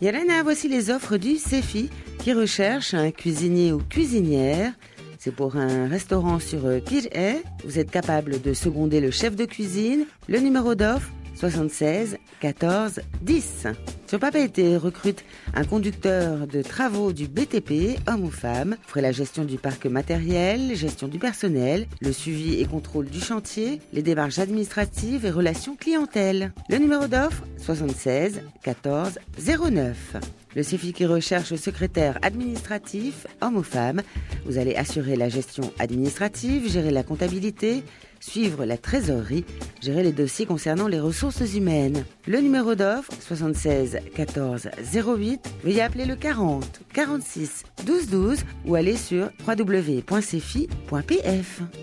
Yalana, voici les offres du CEFI qui recherche un cuisinier ou cuisinière. C'est pour un restaurant sur Piré. Vous êtes capable de seconder le chef de cuisine. Le numéro d'offre 76 14 10. Sur Papeete recrute un conducteur de travaux du BTP, homme ou femme, ferait la gestion du parc matériel, gestion du personnel, le suivi et contrôle du chantier, les démarches administratives et relations clientèle. Le numéro d'offre 76 14 09. Le CEFI qui recherche secrétaire administratif, homme ou femme. Vous allez assurer la gestion administrative, gérer la comptabilité, suivre la trésorerie, gérer les dossiers concernant les ressources humaines. Le numéro d'offre 76 14 08. Veuillez appeler le 40 46 12 12 ou aller sur www.cefi.pf.